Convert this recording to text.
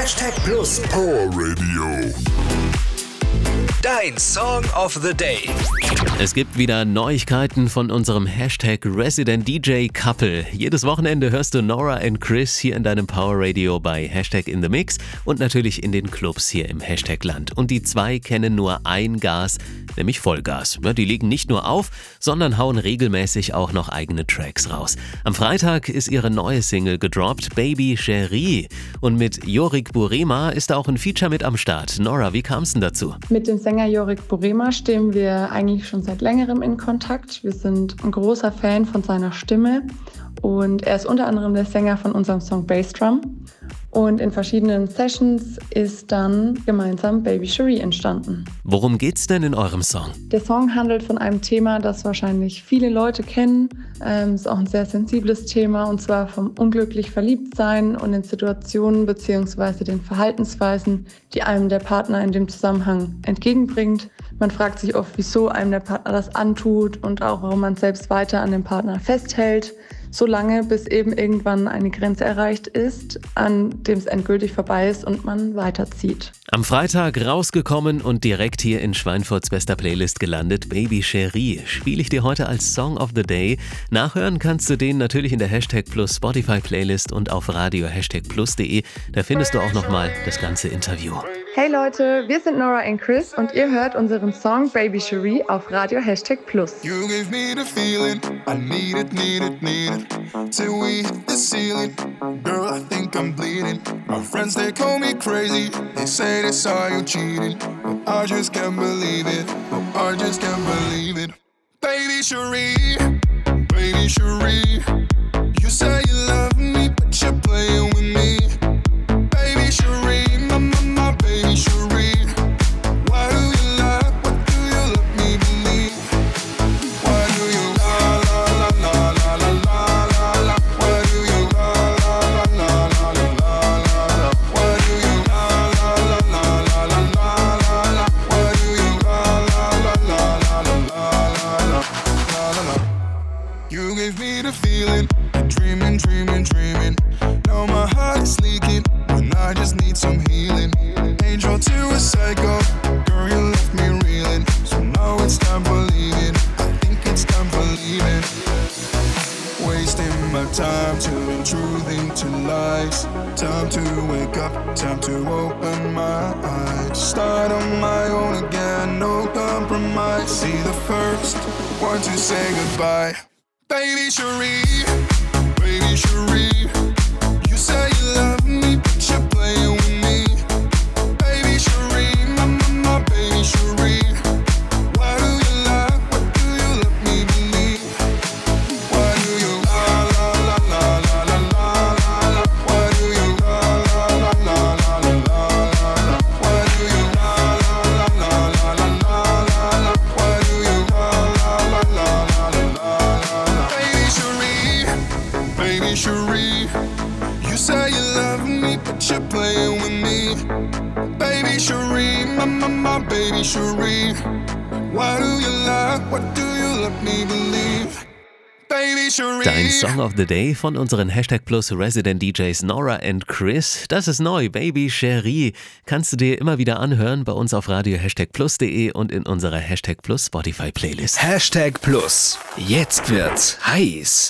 Hashtag Plus Power Radio. Dein Song of the Day. Es gibt wieder Neuigkeiten von unserem Hashtag Resident DJ Couple. Jedes Wochenende hörst du Nora und Chris hier in deinem Power Radio bei Hashtag in the Mix und natürlich in den Clubs hier im Hashtag Land. Und die zwei kennen nur ein Gas, nämlich Vollgas. Ja, die legen nicht nur auf, sondern hauen regelmäßig auch noch eigene Tracks raus. Am Freitag ist ihre neue Single gedroppt, Baby Cherie. Und mit Jorik Burema ist da auch ein Feature mit am Start. Nora, wie kam es denn dazu? Mit dem Sänger Jorik Burema stehen wir eigentlich schon seit längerem in Kontakt. Wir sind ein großer Fan von seiner Stimme und er ist unter anderem der Sänger von unserem Song Bassdrum. Und in verschiedenen Sessions ist dann gemeinsam Baby Cherie entstanden. Worum geht's denn in eurem Song? Der Song handelt von einem Thema, das wahrscheinlich viele Leute kennen. Ähm, ist auch ein sehr sensibles Thema und zwar vom unglücklich Verliebtsein und den Situationen bzw. den Verhaltensweisen, die einem der Partner in dem Zusammenhang entgegenbringt. Man fragt sich oft, wieso einem der Partner das antut und auch warum man selbst weiter an dem Partner festhält so lange, bis eben irgendwann eine Grenze erreicht ist, an dem es endgültig vorbei ist und man weiterzieht. Am Freitag rausgekommen und direkt hier in Schweinfurts bester Playlist gelandet, Baby Cherie, spiele ich dir heute als Song of the Day. Nachhören kannst du den natürlich in der Hashtag Plus Spotify Playlist und auf radio Hashtag Plus.de. Da findest du auch nochmal das ganze Interview. Hey Leute, wir sind Nora und Chris und ihr hört unseren Song Baby Cherie auf Radio Hashtag Plus. You gave me the feeling, I need it, need it, need it. Till we hit the ceiling, girl, I think I'm bleeding. My friends, they call me crazy. They say they saw you cheating. But I just can't believe it. No, I just can't believe it. Baby Cherie, baby Cherie. You say you love me, dreaming, dreaming. Now my heart is leaking when I just need some healing. Angel to a psycho, girl, you left me reeling. So now it's time for leaving. I think it's time for leaving. Wasting my time, turning truth into lies. Time to wake up, time to open my eyes. Start on my own again, no compromise. See the first one to say goodbye. Baby Cherie, baby Cherie, you say you love me, but you're playing with me. Baby Cherie, my my my baby Cherie. Why do you lie? What do you let me believe? Baby Cherie. Dein Song of the Day von unseren Hashtag Plus Resident DJs Nora and Chris. Das ist neu, Baby Cherie. Kannst du dir immer wieder anhören bei uns auf radio Hashtag Plus.de und in unserer Hashtag Plus Spotify Playlist. Hashtag Plus. Jetzt wird's heiß.